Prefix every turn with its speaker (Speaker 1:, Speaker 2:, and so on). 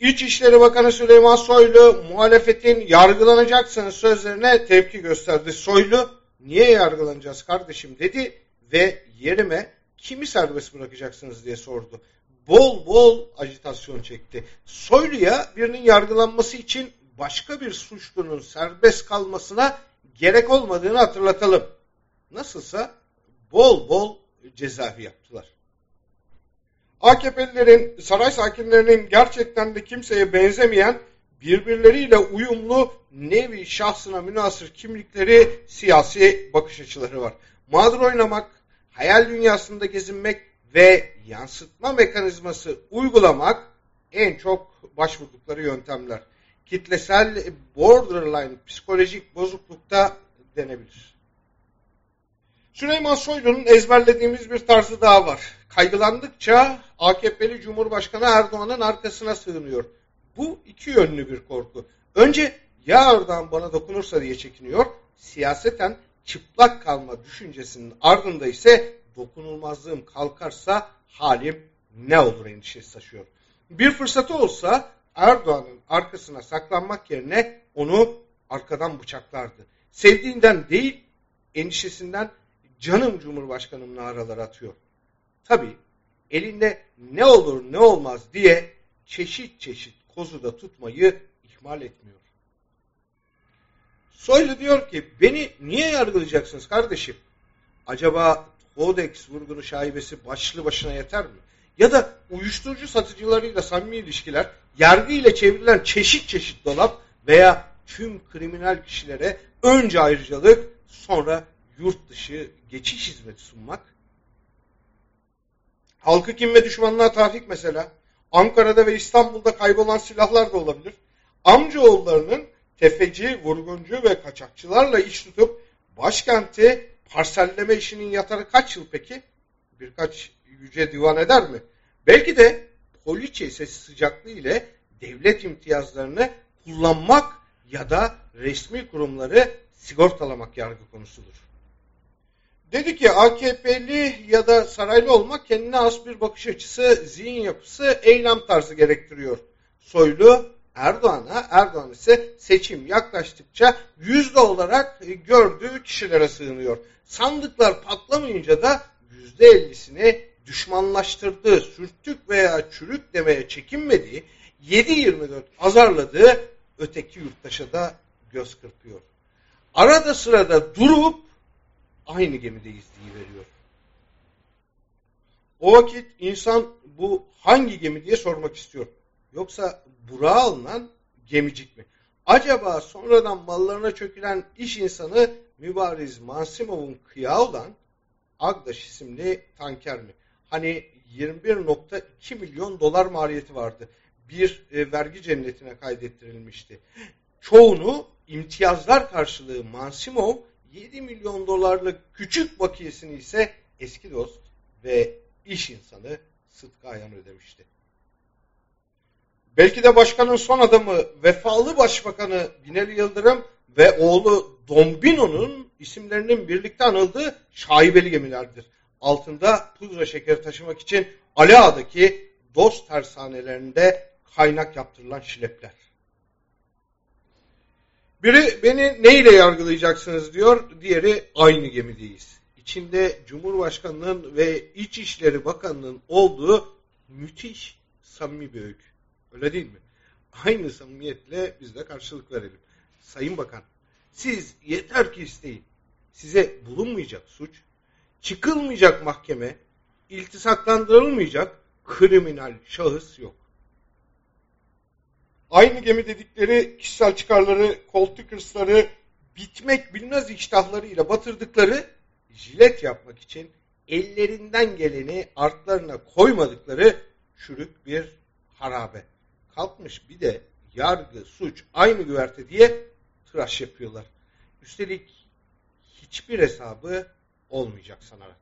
Speaker 1: İçişleri Bakanı Süleyman Soylu muhalefetin yargılanacaksınız sözlerine tepki gösterdi. Soylu niye yargılanacağız kardeşim dedi ve yerime kimi serbest bırakacaksınız diye sordu. Bol bol ajitasyon çekti. Soylu'ya birinin yargılanması için başka bir suçlunun serbest kalmasına gerek olmadığını hatırlatalım. Nasılsa bol bol cezaevi yaptılar. AKP'lilerin, saray sakinlerinin gerçekten de kimseye benzemeyen, birbirleriyle uyumlu nevi şahsına münasır kimlikleri, siyasi bakış açıları var. Mağdur oynamak, hayal dünyasında gezinmek ve yansıtma mekanizması uygulamak en çok başvurdukları yöntemler. Kitlesel borderline psikolojik bozuklukta denebilir. Süleyman Soylu'nun ezberlediğimiz bir tarzı daha var. Kaygılandıkça AKP'li Cumhurbaşkanı Erdoğan'ın arkasına sığınıyor. Bu iki yönlü bir korku. Önce ya Erdoğan bana dokunursa diye çekiniyor. Siyaseten çıplak kalma düşüncesinin ardında ise dokunulmazlığım kalkarsa halim ne olur endişesi taşıyor. Bir fırsatı olsa Erdoğan'ın arkasına saklanmak yerine onu arkadan bıçaklardı. Sevdiğinden değil, endişesinden canım Cumhurbaşkanım naralar atıyor. Tabi elinde ne olur ne olmaz diye çeşit çeşit kozuda tutmayı ihmal etmiyor. Soylu diyor ki beni niye yargılayacaksınız kardeşim? Acaba Codex vurgunu şaibesi başlı başına yeter mi? Ya da uyuşturucu satıcılarıyla samimi ilişkiler, yargı ile çevrilen çeşit çeşit dolap veya tüm kriminal kişilere önce ayrıcalık sonra yurt dışı geçiş hizmeti sunmak. Halkı kim ve düşmanlığa tahrik mesela. Ankara'da ve İstanbul'da kaybolan silahlar da olabilir. Amcaoğullarının tefeci, vurguncu ve kaçakçılarla iş tutup başkenti parselleme işinin yatarı kaç yıl peki? Birkaç yüce divan eder mi? Belki de poliçe sesi sıcaklığı ile devlet imtiyazlarını kullanmak ya da resmi kurumları sigortalamak yargı konusudur. Dedi ki AKP'li ya da saraylı olmak kendine az bir bakış açısı, zihin yapısı, eylem tarzı gerektiriyor. Soylu Erdoğan'a, Erdoğan ise seçim yaklaştıkça yüzde olarak gördüğü kişilere sığınıyor. Sandıklar patlamayınca da yüzde ellisini düşmanlaştırdığı, sürtük veya çürük demeye çekinmediği, 7-24 azarladığı öteki yurttaşa da göz kırpıyor. Arada sırada durup aynı gemideyiz diye veriyor. O vakit insan bu hangi gemi diye sormak istiyor. Yoksa Burak'a alınan gemicik mi? Acaba sonradan mallarına çökülen iş insanı Mübariz Mansimov'un kıyağı olan Agdaş isimli tanker mi? Hani 21.2 milyon dolar maliyeti vardı. Bir e, vergi cennetine kaydettirilmişti. Çoğunu imtiyazlar karşılığı Mansimov 7 milyon dolarlık küçük bakiyesini ise eski dost ve iş insanı Sıtkı Ayan ödemişti. Belki de başkanın son adamı vefalı başbakanı Binali Yıldırım ve oğlu Dombino'nun isimlerinin birlikte anıldığı şaibeli gemilerdir. Altında pudra şekeri taşımak için Ali Ağa'daki dost tersanelerinde kaynak yaptırılan şilepler. Biri beni neyle yargılayacaksınız diyor, diğeri aynı gemideyiz. İçinde Cumhurbaşkanı'nın ve İçişleri Bakanı'nın olduğu müthiş samimi bir öykü. Öyle değil mi? Aynı samimiyetle biz de karşılık verelim. Sayın Bakan, siz yeter ki isteyin. Size bulunmayacak suç, çıkılmayacak mahkeme, iltisaklandırılmayacak kriminal şahıs yok. Aynı gemi dedikleri kişisel çıkarları, koltuk hırsları, bitmek bilmez iştahlarıyla batırdıkları jilet yapmak için ellerinden geleni artlarına koymadıkları çürük bir harabe. Kalkmış bir de yargı, suç aynı güverte diye tıraş yapıyorlar. Üstelik hiçbir hesabı olmayacak sanarak.